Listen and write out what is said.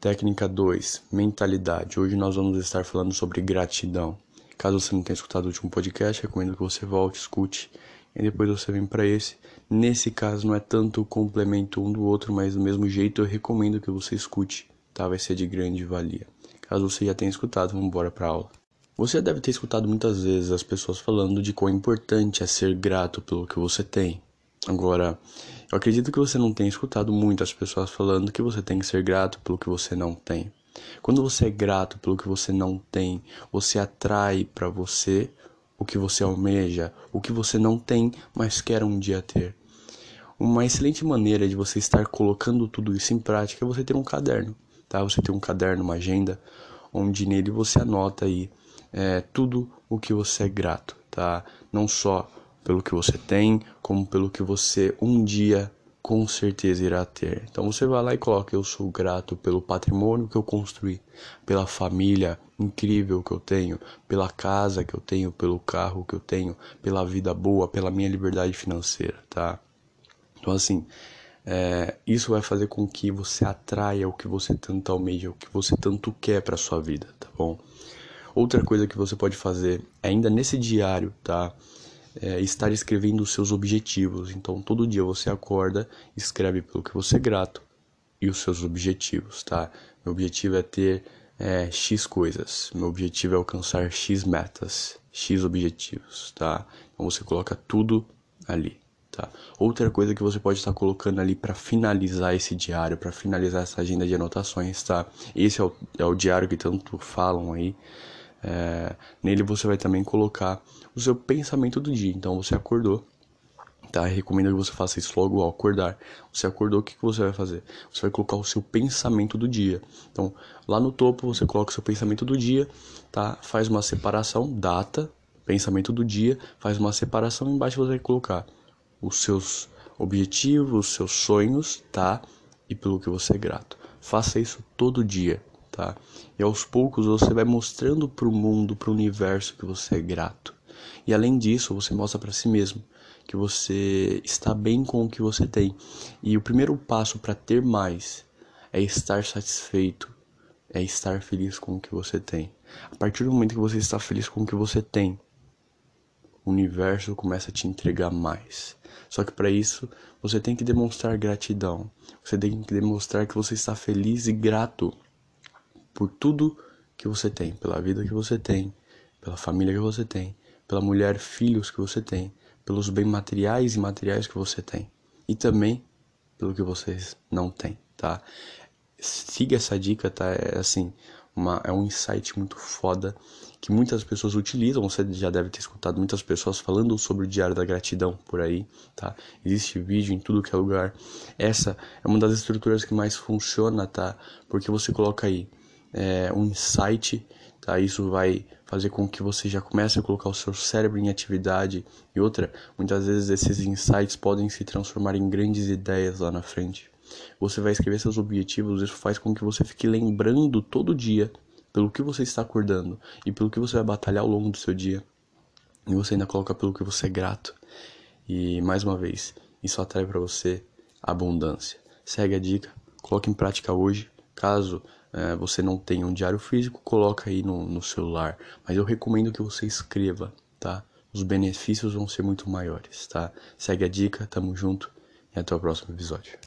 Técnica 2, mentalidade. Hoje nós vamos estar falando sobre gratidão. Caso você não tenha escutado o último podcast, recomendo que você volte, escute e depois você vem para esse. Nesse caso não é tanto complemento um do outro, mas do mesmo jeito eu recomendo que você escute, tá? Vai ser de grande valia. Caso você já tenha escutado, vamos embora para aula. Você deve ter escutado muitas vezes as pessoas falando de quão importante é ser grato pelo que você tem. Agora, eu acredito que você não tenha escutado muitas pessoas falando que você tem que ser grato pelo que você não tem. Quando você é grato pelo que você não tem, você atrai para você o que você almeja, o que você não tem, mas quer um dia ter. Uma excelente maneira de você estar colocando tudo isso em prática é você ter um caderno, tá? Você ter um caderno, uma agenda, onde nele você anota aí é, tudo o que você é grato, tá? Não só pelo que você tem, como pelo que você um dia com certeza irá ter. Então você vai lá e coloca: Eu sou grato pelo patrimônio que eu construí, pela família incrível que eu tenho, pela casa que eu tenho, pelo carro que eu tenho, pela vida boa, pela minha liberdade financeira, tá? Então, assim, é, isso vai fazer com que você atraia o que você tanto almeja, o que você tanto quer para sua vida, tá bom? Outra coisa que você pode fazer, ainda nesse diário, tá? É, estar escrevendo os seus objetivos. Então, todo dia você acorda, escreve pelo que você é grato e os seus objetivos, tá? Meu objetivo é ter é, X coisas, meu objetivo é alcançar X metas, X objetivos, tá? Então, você coloca tudo ali. Tá? Outra coisa que você pode estar colocando ali para finalizar esse diário, para finalizar essa agenda de anotações, tá? Esse é o, é o diário que tanto falam aí, é, nele você vai também colocar o seu pensamento do dia. Então você acordou, tá? Eu recomendo que você faça isso logo ao acordar. Você acordou, o que, que você vai fazer? Você vai colocar o seu pensamento do dia. Então lá no topo você coloca o seu pensamento do dia, tá? Faz uma separação, data, pensamento do dia, faz uma separação. Embaixo você vai colocar os seus objetivos, os seus sonhos, tá? E pelo que você é grato. Faça isso todo dia tá? E aos poucos você vai mostrando para o mundo, para o universo que você é grato. E além disso, você mostra para si mesmo que você está bem com o que você tem. E o primeiro passo para ter mais é estar satisfeito, é estar feliz com o que você tem. A partir do momento que você está feliz com o que você tem, o universo começa a te entregar mais. Só que para isso, você tem que demonstrar gratidão. Você tem que demonstrar que você está feliz e grato por tudo que você tem, pela vida que você tem, pela família que você tem, pela mulher, filhos que você tem, pelos bens materiais e materiais que você tem e também pelo que vocês não têm, tá? Siga essa dica, tá? É assim, uma, é um insight muito foda que muitas pessoas utilizam. Você já deve ter escutado muitas pessoas falando sobre o Diário da Gratidão por aí, tá? Existe vídeo em tudo que é lugar. Essa é uma das estruturas que mais funciona, tá? Porque você coloca aí é, um insight, tá? Isso vai fazer com que você já comece a colocar o seu cérebro em atividade. E outra, muitas vezes esses insights podem se transformar em grandes ideias lá na frente. Você vai escrever seus objetivos, isso faz com que você fique lembrando todo dia pelo que você está acordando e pelo que você vai batalhar ao longo do seu dia. E você ainda coloca pelo que você é grato. E mais uma vez, isso atrai para você abundância. Segue a dica, coloque em prática hoje. Caso você não tem um diário físico, coloca aí no, no celular. Mas eu recomendo que você escreva, tá? Os benefícios vão ser muito maiores, tá? Segue a dica, tamo junto e até o próximo episódio.